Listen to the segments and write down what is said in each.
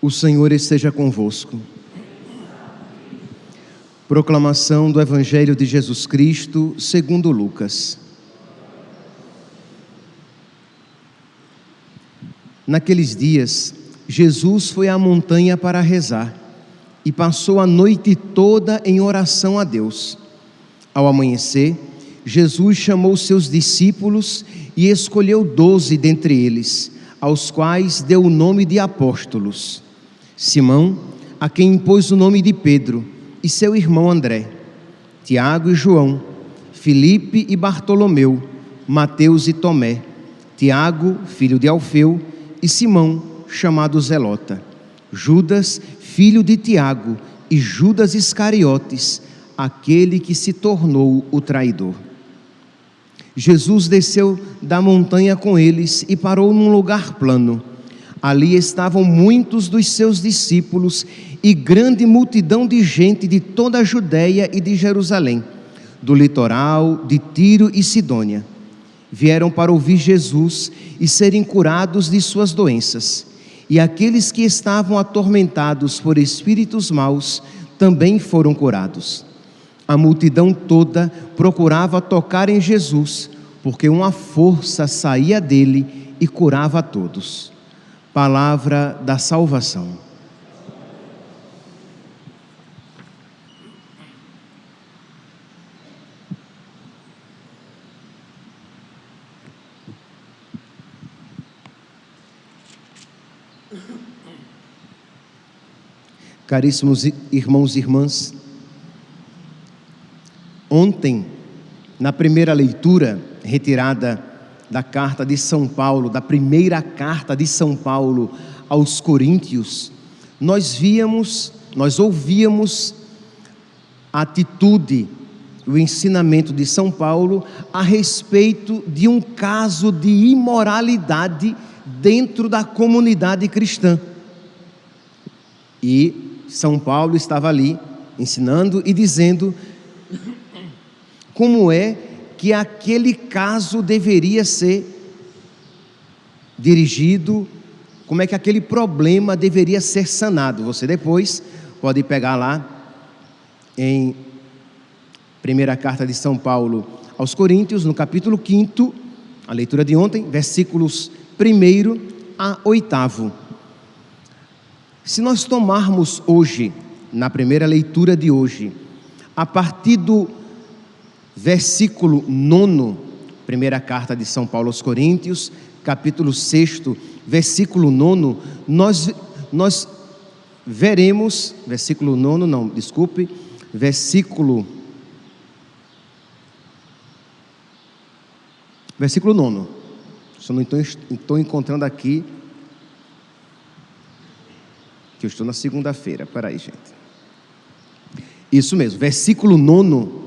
O Senhor esteja convosco. Proclamação do Evangelho de Jesus Cristo, segundo Lucas. Naqueles dias, Jesus foi à montanha para rezar e passou a noite toda em oração a Deus. Ao amanhecer, Jesus chamou seus discípulos e escolheu doze dentre eles, aos quais deu o nome de apóstolos Simão, a quem impôs o nome de Pedro, e seu irmão André, Tiago e João, Filipe e Bartolomeu, Mateus e Tomé, Tiago, filho de Alfeu, e Simão, chamado Zelota, Judas, filho de Tiago, e Judas Iscariotes, aquele que se tornou o traidor. Jesus desceu da montanha com eles e parou num lugar plano Ali estavam muitos dos seus discípulos e grande multidão de gente de toda a Judéia e de Jerusalém, do litoral, de Tiro e Sidônia. Vieram para ouvir Jesus e serem curados de suas doenças. E aqueles que estavam atormentados por espíritos maus também foram curados. A multidão toda procurava tocar em Jesus, porque uma força saía dele e curava a todos palavra da salvação. Caríssimos irmãos e irmãs, ontem, na primeira leitura retirada da carta de São Paulo, da primeira carta de São Paulo aos Coríntios, nós víamos, nós ouvíamos a atitude, o ensinamento de São Paulo a respeito de um caso de imoralidade dentro da comunidade cristã. E São Paulo estava ali ensinando e dizendo como é que aquele caso deveria ser dirigido, como é que aquele problema deveria ser sanado. Você depois pode pegar lá em primeira carta de São Paulo aos Coríntios, no capítulo 5, a leitura de ontem, versículos 1 a 8. Se nós tomarmos hoje, na primeira leitura de hoje, a partir do versículo 9, primeira carta de São Paulo aos Coríntios, capítulo 6, versículo 9, nós, nós veremos, versículo 9, não, desculpe, versículo. Versículo 9. Só não estou, estou encontrando aqui. Que eu estou na segunda-feira. Peraí, gente. Isso mesmo, versículo 9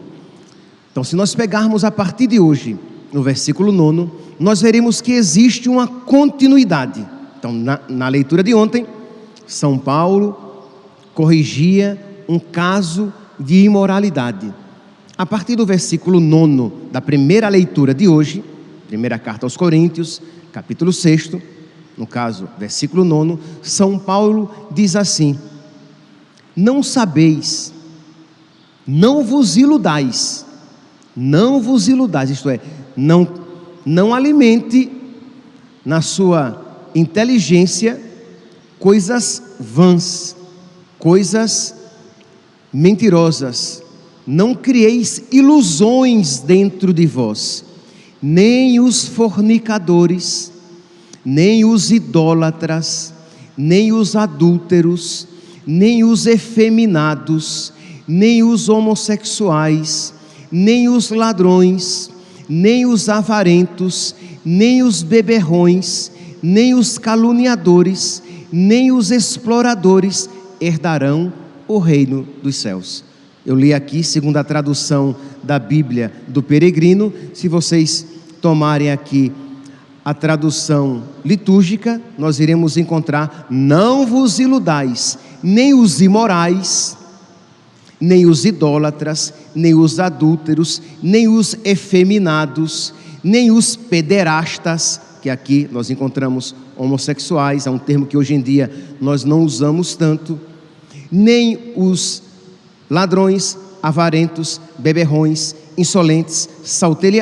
então, se nós pegarmos a partir de hoje, no versículo 9, nós veremos que existe uma continuidade. Então, na, na leitura de ontem, São Paulo corrigia um caso de imoralidade. A partir do versículo 9 da primeira leitura de hoje, primeira carta aos Coríntios, capítulo 6, no caso, versículo 9, São Paulo diz assim: Não sabeis, não vos iludais, não vos iludais, isto é, não, não alimente na sua inteligência coisas vãs, coisas mentirosas. Não crieis ilusões dentro de vós, nem os fornicadores, nem os idólatras, nem os adúlteros, nem os efeminados, nem os homossexuais, nem os ladrões, nem os avarentos, nem os beberrões, nem os caluniadores, nem os exploradores herdarão o reino dos céus. Eu li aqui, segundo a tradução da Bíblia do Peregrino, se vocês tomarem aqui a tradução litúrgica, nós iremos encontrar: não vos iludais, nem os imorais, nem os idólatras, nem os adúlteros, nem os efeminados, nem os pederastas, que aqui nós encontramos homossexuais, é um termo que hoje em dia nós não usamos tanto, nem os ladrões, avarentos, beberrões, insolentes,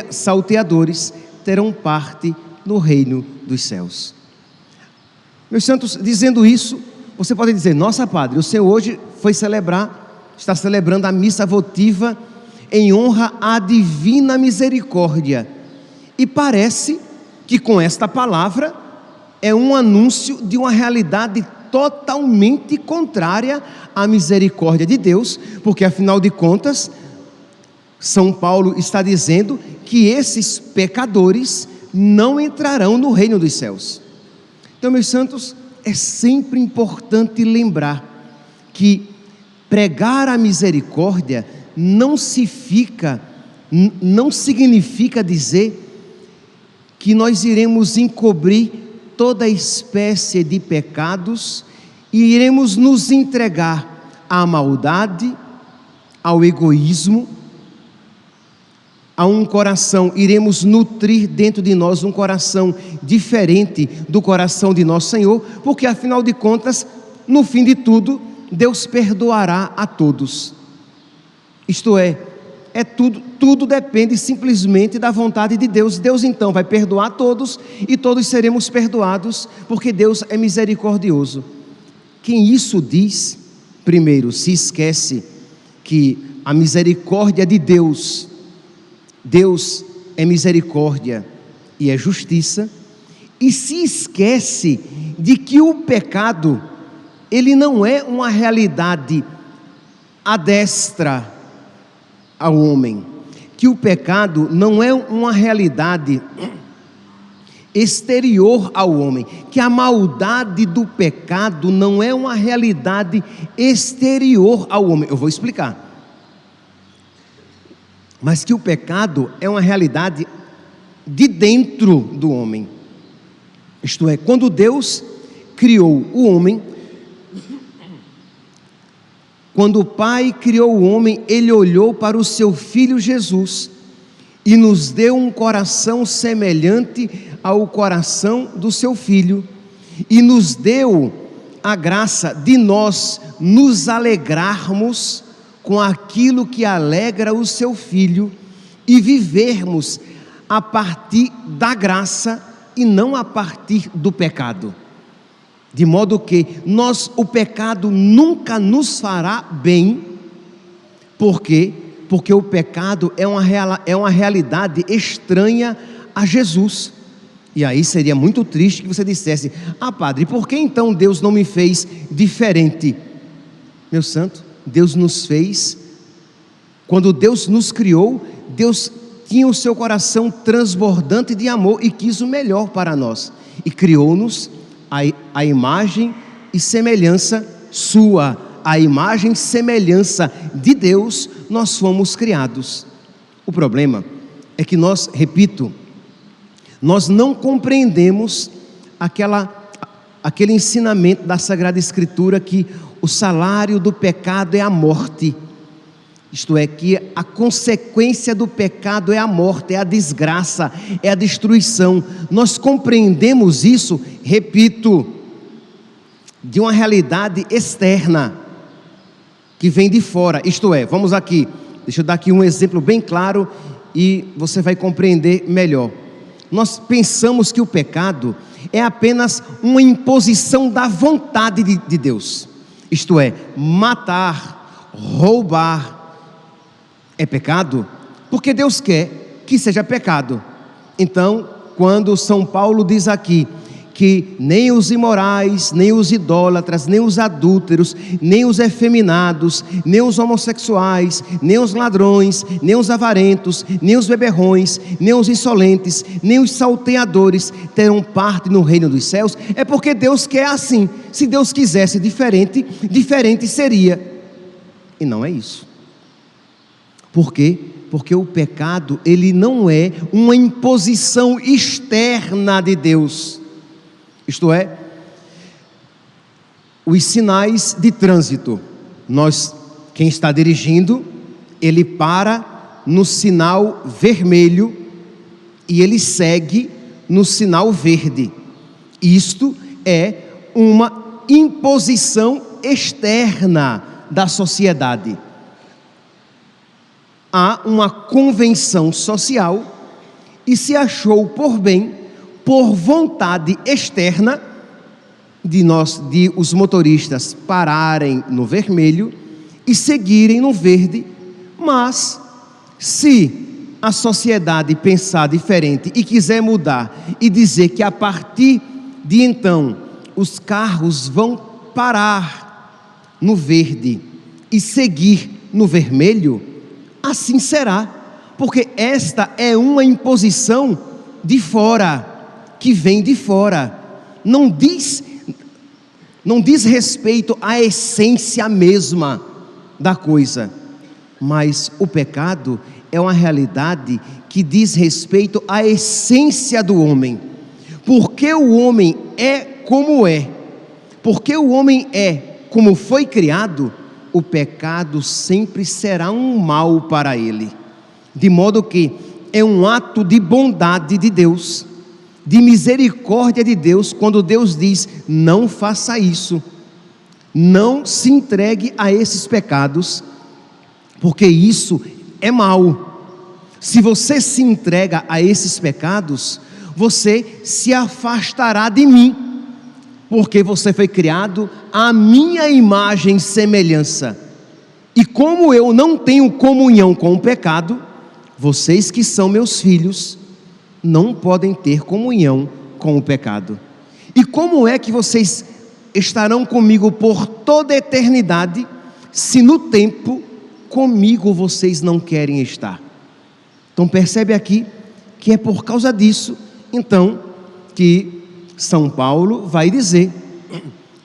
salteadores terão parte no reino dos céus. Meus santos, dizendo isso, você pode dizer: Nossa, Padre, o Senhor hoje foi celebrar, está celebrando a missa votiva em honra à divina misericórdia. E parece que com esta palavra é um anúncio de uma realidade totalmente contrária à misericórdia de Deus, porque afinal de contas, São Paulo está dizendo que esses pecadores não entrarão no reino dos céus. Então, meus santos, é sempre importante lembrar que pregar a misericórdia não se fica, não significa dizer que nós iremos encobrir toda espécie de pecados e iremos nos entregar à maldade, ao egoísmo, a um coração, iremos nutrir dentro de nós um coração diferente do coração de nosso Senhor, porque afinal de contas, no fim de tudo, Deus perdoará a todos. Isto é, é tudo, tudo depende simplesmente da vontade de Deus. Deus então vai perdoar todos e todos seremos perdoados, porque Deus é misericordioso. Quem isso diz, primeiro, se esquece que a misericórdia de Deus Deus é misericórdia e é justiça, e se esquece de que o pecado, ele não é uma realidade adestra ao homem, que o pecado não é uma realidade exterior ao homem, que a maldade do pecado não é uma realidade exterior ao homem. Eu vou explicar mas que o pecado é uma realidade de dentro do homem. Isto é, quando Deus criou o homem, quando o Pai criou o homem, ele olhou para o seu filho Jesus e nos deu um coração semelhante ao coração do seu filho e nos deu a graça de nós nos alegrarmos com aquilo que alegra o seu filho e vivermos a partir da graça e não a partir do pecado. De modo que nós o pecado nunca nos fará bem. Por quê? Porque o pecado é uma, real, é uma realidade estranha a Jesus. E aí seria muito triste que você dissesse: Ah, padre, por que então Deus não me fez diferente? Meu santo, Deus nos fez, quando Deus nos criou, Deus tinha o seu coração transbordante de amor e quis o melhor para nós, e criou-nos a, imagem e semelhança sua, a imagem e semelhança de Deus, nós fomos criados. O problema é que nós, repito, nós não compreendemos aquela, aquele ensinamento da Sagrada Escritura que o salário do pecado é a morte. Isto é, que a consequência do pecado é a morte, é a desgraça, é a destruição. Nós compreendemos isso, repito, de uma realidade externa, que vem de fora. Isto é, vamos aqui, deixa eu dar aqui um exemplo bem claro e você vai compreender melhor. Nós pensamos que o pecado é apenas uma imposição da vontade de, de Deus isto é, matar, roubar, é pecado? Porque Deus quer que seja pecado. Então, quando São Paulo diz aqui que nem os imorais, nem os idólatras, nem os adúlteros, nem os efeminados, nem os homossexuais, nem os ladrões, nem os avarentos, nem os beberrões, nem os insolentes, nem os salteadores terão parte no reino dos céus, é porque Deus quer assim. Se Deus quisesse diferente, diferente seria. E não é isso. Por quê? Porque o pecado, ele não é uma imposição externa de Deus isto é, os sinais de trânsito. Nós, quem está dirigindo, ele para no sinal vermelho e ele segue no sinal verde. Isto é uma imposição externa da sociedade. Há uma convenção social e se achou por bem, por vontade externa, de nós, de os motoristas pararem no vermelho e seguirem no verde, mas se a sociedade pensar diferente e quiser mudar e dizer que a partir de então os carros vão parar no verde e seguir no vermelho, assim será, porque esta é uma imposição de fora, que vem de fora. Não diz não diz respeito à essência mesma da coisa, mas o pecado é uma realidade que diz respeito à essência do homem. Porque o homem é como é, porque o homem é como foi criado, o pecado sempre será um mal para ele. De modo que é um ato de bondade de Deus, de misericórdia de Deus, quando Deus diz: não faça isso, não se entregue a esses pecados, porque isso é mal. Se você se entrega a esses pecados, você se afastará de mim, porque você foi criado à minha imagem e semelhança. E como eu não tenho comunhão com o pecado, vocês que são meus filhos não podem ter comunhão com o pecado. E como é que vocês estarão comigo por toda a eternidade, se no tempo comigo vocês não querem estar? Então percebe aqui que é por causa disso, então, que São Paulo vai dizer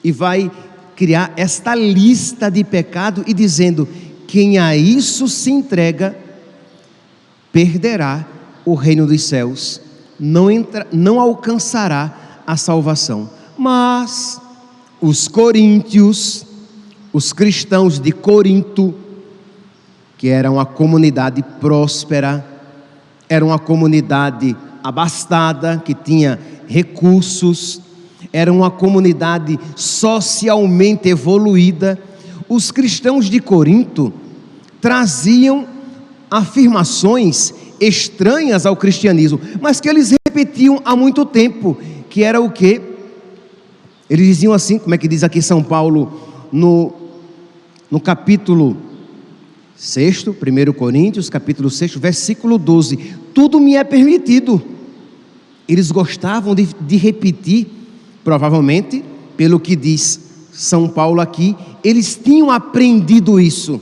e vai criar esta lista de pecado e dizendo: quem a isso se entrega perderá o reino dos céus, não, entra, não alcançará a salvação. Mas os coríntios, os cristãos de Corinto, que eram a comunidade próspera, era uma comunidade abastada, que tinha recursos, era uma comunidade socialmente evoluída. Os cristãos de Corinto traziam afirmações estranhas ao cristianismo, mas que eles repetiam há muito tempo, que era o que? Eles diziam assim, como é que diz aqui São Paulo, no, no capítulo 6, 1 Coríntios, capítulo 6, versículo 12: Tudo me é permitido. Eles gostavam de, de repetir, provavelmente, pelo que diz São Paulo aqui, eles tinham aprendido isso.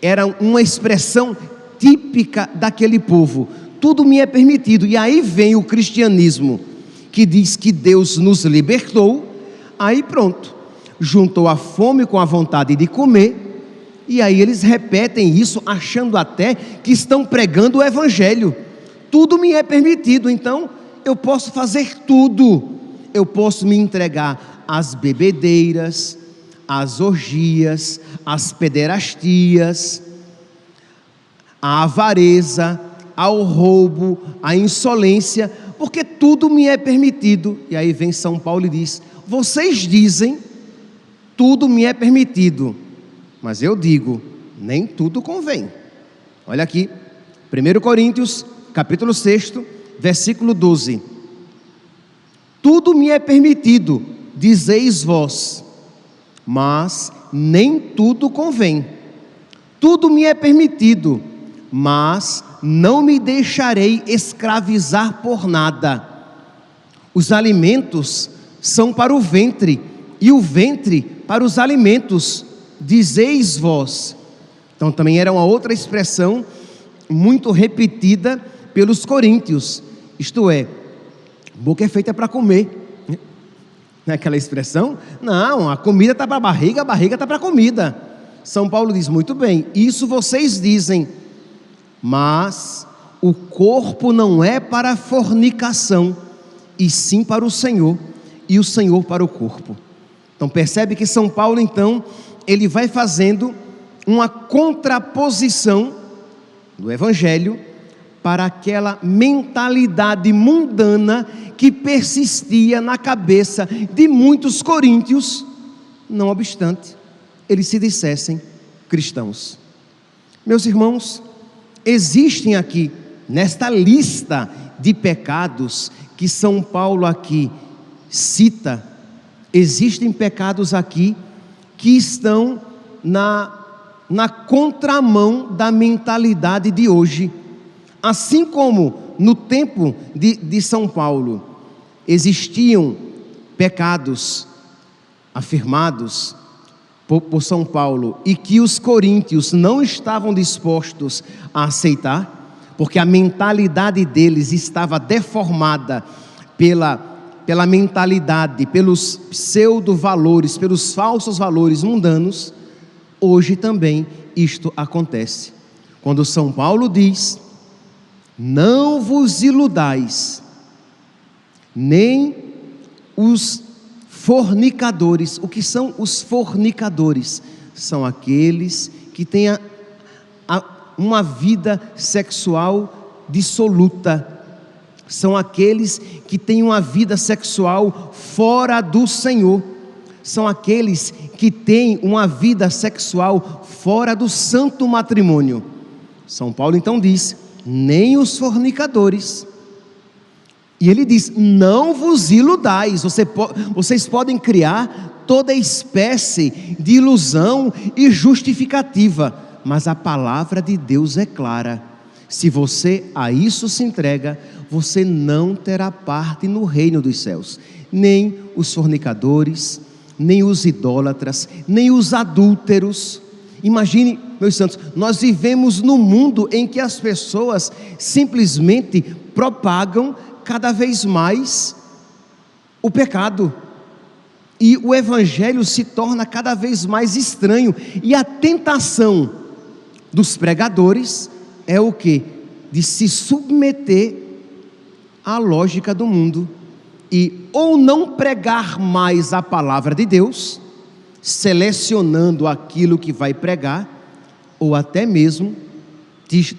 Era uma expressão típica daquele povo. Tudo me é permitido. E aí vem o cristianismo, que diz que Deus nos libertou. Aí pronto, juntou a fome com a vontade de comer e aí eles repetem isso, achando até que estão pregando o Evangelho. Tudo me é permitido, então eu posso fazer tudo. Eu posso me entregar às bebedeiras, às orgias, às pederastias, à avareza, ao roubo, à insolência, porque tudo me é permitido. E aí vem São Paulo e diz: Vocês dizem, tudo me é permitido mas eu digo, nem tudo convém. Olha aqui, 1 Coríntios, capítulo 6, versículo 12. Tudo me é permitido, dizeis vós, mas nem tudo convém. Tudo me é permitido, mas não me deixarei escravizar por nada. Os alimentos são para o ventre, e o ventre para os alimentos dizeis vós. Então também era uma outra expressão muito repetida pelos coríntios. Isto é, boca é feita para comer. Não é aquela expressão? Não, a comida está para a barriga, a barriga está para a comida. São Paulo diz: muito bem, isso vocês dizem, mas o corpo não é para fornicação, e sim para o Senhor, e o Senhor para o corpo. Então percebe que São Paulo então ele vai fazendo uma contraposição do Evangelho para aquela mentalidade mundana que persistia na cabeça de muitos coríntios, não obstante eles se dissessem cristãos. Meus irmãos, existem aqui, nesta lista de pecados que São Paulo aqui cita, existem pecados aqui que estão na, na contramão da mentalidade de hoje. Assim como no tempo de, de São Paulo existiam pecados afirmados por, por São Paulo e que os coríntios não estavam dispostos a aceitar, porque a mentalidade deles estava deformada pela, pela mentalidade, pelos pseudo-valores, pelos falsos valores mundanos, hoje também isto acontece. Quando São Paulo diz: Não vos iludais, nem os fornicadores. O que são os fornicadores? São aqueles que têm a, a, uma vida sexual dissoluta. São aqueles que têm uma vida sexual fora do Senhor. São aqueles que têm uma vida sexual fora do santo matrimônio. São Paulo então diz: nem os fornicadores e ele diz: Não vos iludais, Você, vocês podem criar toda espécie de ilusão e justificativa, mas a palavra de Deus é clara. Se você a isso se entrega, você não terá parte no reino dos céus, nem os fornicadores, nem os idólatras, nem os adúlteros. Imagine, meus santos, nós vivemos num mundo em que as pessoas simplesmente propagam cada vez mais o pecado. E o evangelho se torna cada vez mais estranho. E a tentação dos pregadores é o que? De se submeter à lógica do mundo e ou não pregar mais a palavra de Deus, selecionando aquilo que vai pregar, ou até mesmo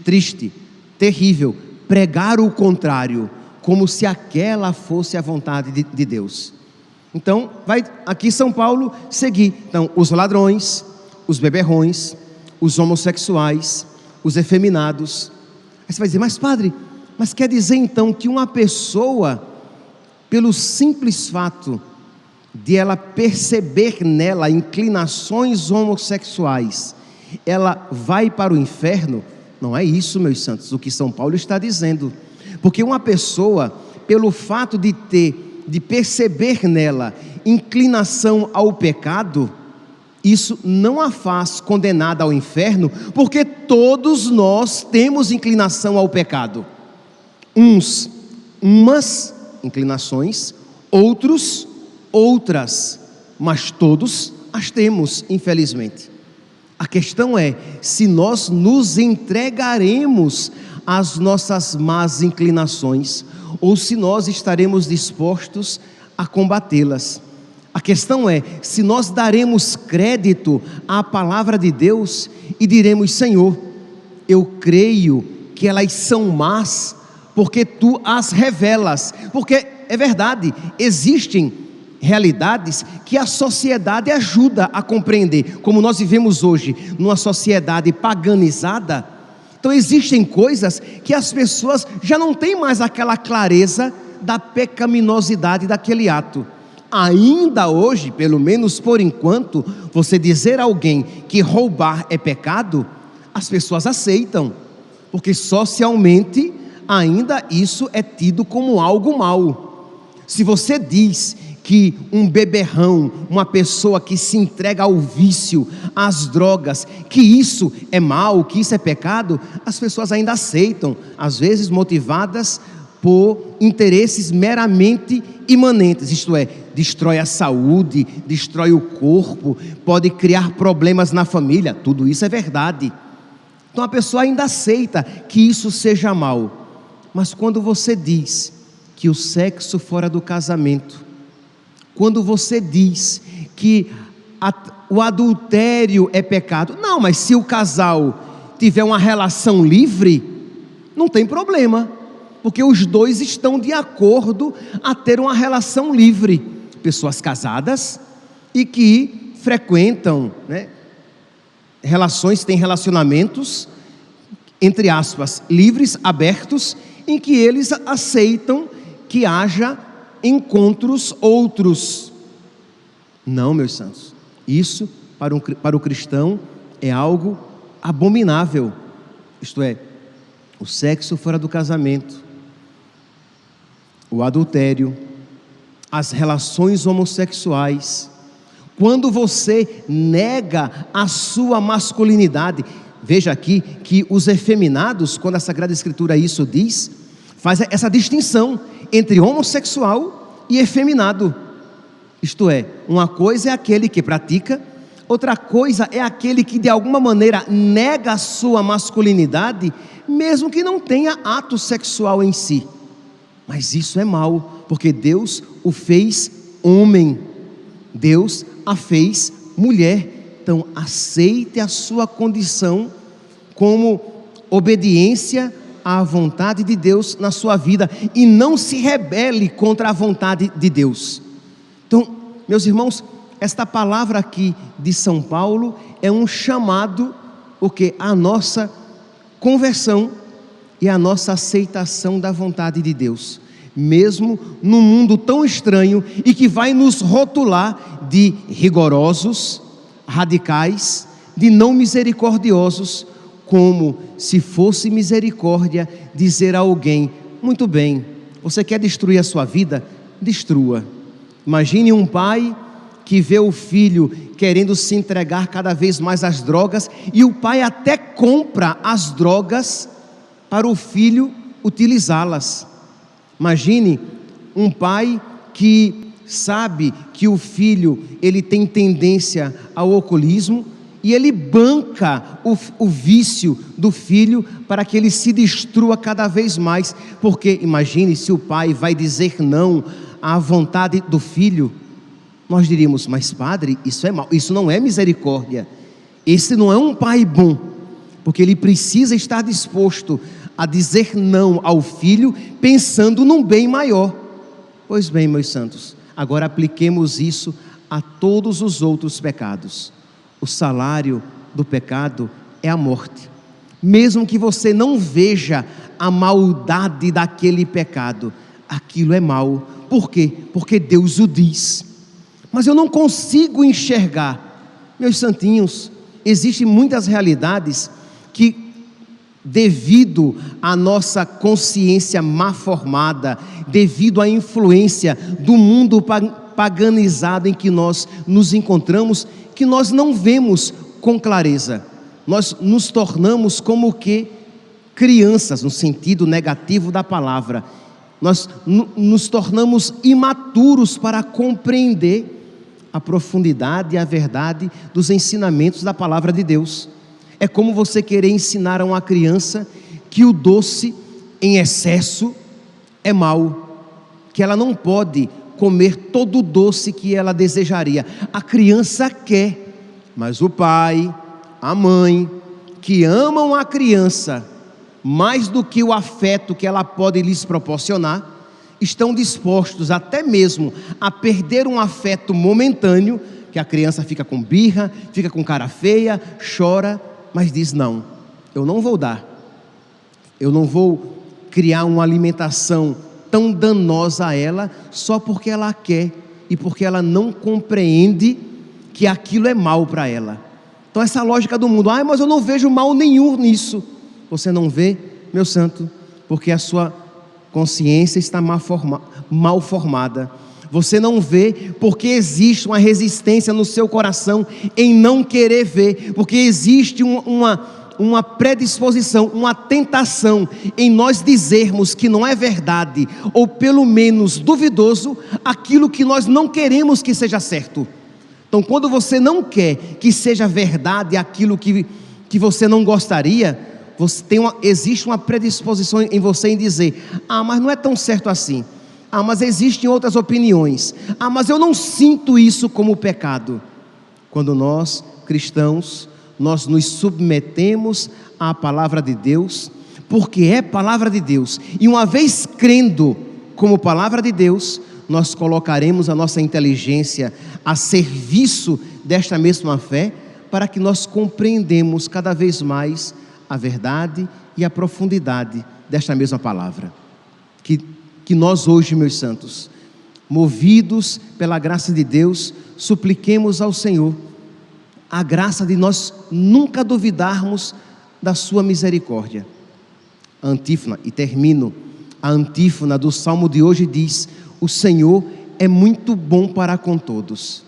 triste, terrível, pregar o contrário como se aquela fosse a vontade de, de Deus. Então, vai aqui São Paulo seguir. Então, os ladrões, os beberrões, os homossexuais, os efeminados. Aí você vai dizer, mas padre, mas quer dizer então que uma pessoa, pelo simples fato de ela perceber nela inclinações homossexuais, ela vai para o inferno? Não é isso, meus santos, o que São Paulo está dizendo. Porque uma pessoa, pelo fato de ter, de perceber nela inclinação ao pecado, isso não a faz condenada ao inferno, porque todos nós temos inclinação ao pecado. Uns, umas inclinações, outros, outras, mas todos as temos, infelizmente. A questão é se nós nos entregaremos as nossas más inclinações, ou se nós estaremos dispostos a combatê-las. A questão é se nós daremos crédito à palavra de Deus e diremos: Senhor, eu creio que elas são más, porque tu as revelas. Porque é verdade, existem realidades que a sociedade ajuda a compreender, como nós vivemos hoje, numa sociedade paganizada então existem coisas que as pessoas já não têm mais aquela clareza da pecaminosidade daquele ato. Ainda hoje, pelo menos por enquanto, você dizer a alguém que roubar é pecado, as pessoas aceitam, porque socialmente ainda isso é tido como algo mal. Se você diz que um beberrão, uma pessoa que se entrega ao vício, às drogas, que isso é mal, que isso é pecado, as pessoas ainda aceitam, às vezes motivadas por interesses meramente imanentes, isto é, destrói a saúde, destrói o corpo, pode criar problemas na família, tudo isso é verdade. Então a pessoa ainda aceita que isso seja mal, mas quando você diz que o sexo fora do casamento quando você diz que a, o adultério é pecado. Não, mas se o casal tiver uma relação livre, não tem problema, porque os dois estão de acordo a ter uma relação livre. Pessoas casadas e que frequentam né, relações, têm relacionamentos, entre aspas, livres, abertos, em que eles aceitam que haja encontros outros. Não, meus santos, isso para, um, para o cristão é algo abominável, isto é, o sexo fora do casamento, o adultério, as relações homossexuais. Quando você nega a sua masculinidade, veja aqui que os efeminados, quando a Sagrada Escritura isso diz, faz essa distinção entre homossexual e efeminado. Isto é, uma coisa é aquele que pratica, outra coisa é aquele que de alguma maneira nega a sua masculinidade, mesmo que não tenha ato sexual em si. Mas isso é mal, porque Deus o fez homem, Deus a fez mulher. Então, aceite a sua condição como obediência à vontade de Deus na sua vida e não se rebele contra a vontade de Deus. Então, meus irmãos, esta palavra aqui de São Paulo é um chamado o que a nossa conversão e a nossa aceitação da vontade de Deus, mesmo num mundo tão estranho e que vai nos rotular de rigorosos, radicais, de não misericordiosos, como se fosse misericórdia dizer a alguém: muito bem, você quer destruir a sua vida? Destrua. Imagine um pai que vê o filho querendo se entregar cada vez mais às drogas e o pai até compra as drogas para o filho utilizá-las. Imagine um pai que sabe que o filho ele tem tendência ao oculismo e ele banca o, o, vício do filho para que ele se destrua cada vez mais, porque imagine se o pai vai dizer não à vontade do filho, nós diríamos, mas padre, isso é mal, isso não é misericórdia, esse não é um pai bom, porque ele precisa estar disposto a dizer não ao filho, pensando num bem maior. Pois bem, meus santos, agora apliquemos isso a todos os outros pecados o salário do pecado é a morte. Mesmo que você não veja a maldade daquele pecado, aquilo é mal. Por quê? Porque Deus o diz. Mas eu não consigo enxergar, meus santinhos, existem muitas realidades que, devido à nossa consciência má formada, devido à influência do mundo paganizado em que nós nos encontramos, que nós não vemos com clareza. Nós nos tornamos como que crianças, no sentido negativo da palavra. Nós nos tornamos imaturos para compreender a profundidade e a verdade dos ensinamentos da palavra de Deus. É como você querer ensinar a uma criança que o doce em excesso é mal, que ela não pode comer todo o doce que ela desejaria. A criança quer, mas o pai, a mãe, que amam a criança mais do que o afeto que ela pode lhes proporcionar, estão dispostos até mesmo a perder um afeto momentâneo, que a criança fica com birra, fica com cara feia, chora, mas diz: Não, eu não vou dar, eu não vou criar uma alimentação tão danosa a ela só porque ela quer e porque ela não compreende que aquilo é mal para ela. Então, essa lógica do mundo, ah, mas eu não vejo mal nenhum nisso. Você não vê, meu santo, porque a sua consciência está mal, forma, mal formada. Você não vê porque existe uma resistência no seu coração em não querer ver, porque existe um, uma uma predisposição, uma tentação em nós dizermos que não é verdade, ou pelo menos duvidoso, aquilo que nós não queremos que seja certo. Então, quando você não quer que seja verdade aquilo que, que você não gostaria, você tem uma, existe uma predisposição em você em dizer: ah, mas não é tão certo assim. Ah, mas existem outras opiniões. Ah, mas eu não sinto isso como pecado. Quando nós, cristãos, nós nos submetemos à palavra de Deus, porque é palavra de Deus. E uma vez crendo como palavra de Deus, nós colocaremos a nossa inteligência a serviço desta mesma fé, para que nós compreendemos cada vez mais a verdade e a profundidade desta mesma palavra. Que, que nós hoje, meus santos, movidos pela graça de Deus, supliquemos ao Senhor a graça de nós nunca duvidarmos da Sua misericórdia. A antífona, e termino, a antífona do salmo de hoje diz: O Senhor é muito bom para com todos.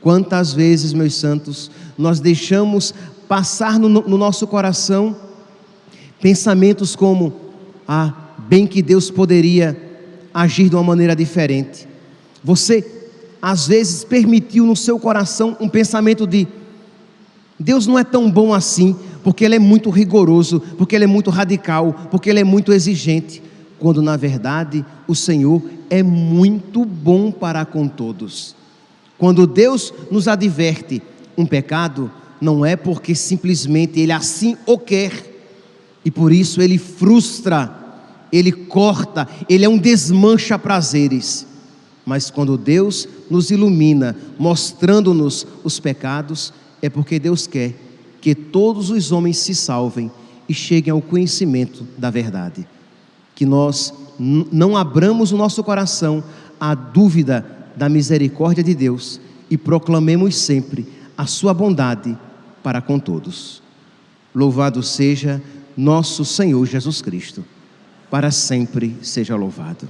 Quantas vezes, meus santos, nós deixamos passar no, no nosso coração pensamentos como: Ah, bem que Deus poderia agir de uma maneira diferente. Você, às vezes, permitiu no seu coração um pensamento de: Deus não é tão bom assim, porque Ele é muito rigoroso, porque Ele é muito radical, porque Ele é muito exigente, quando na verdade o Senhor é muito bom para com todos. Quando Deus nos adverte um pecado, não é porque simplesmente Ele assim o quer, e por isso Ele frustra, Ele corta, Ele é um desmancha prazeres. Mas quando Deus nos ilumina, mostrando-nos os pecados, é porque Deus quer que todos os homens se salvem e cheguem ao conhecimento da verdade. Que nós não abramos o nosso coração à dúvida da misericórdia de Deus e proclamemos sempre a sua bondade para com todos. Louvado seja nosso Senhor Jesus Cristo, para sempre seja louvado.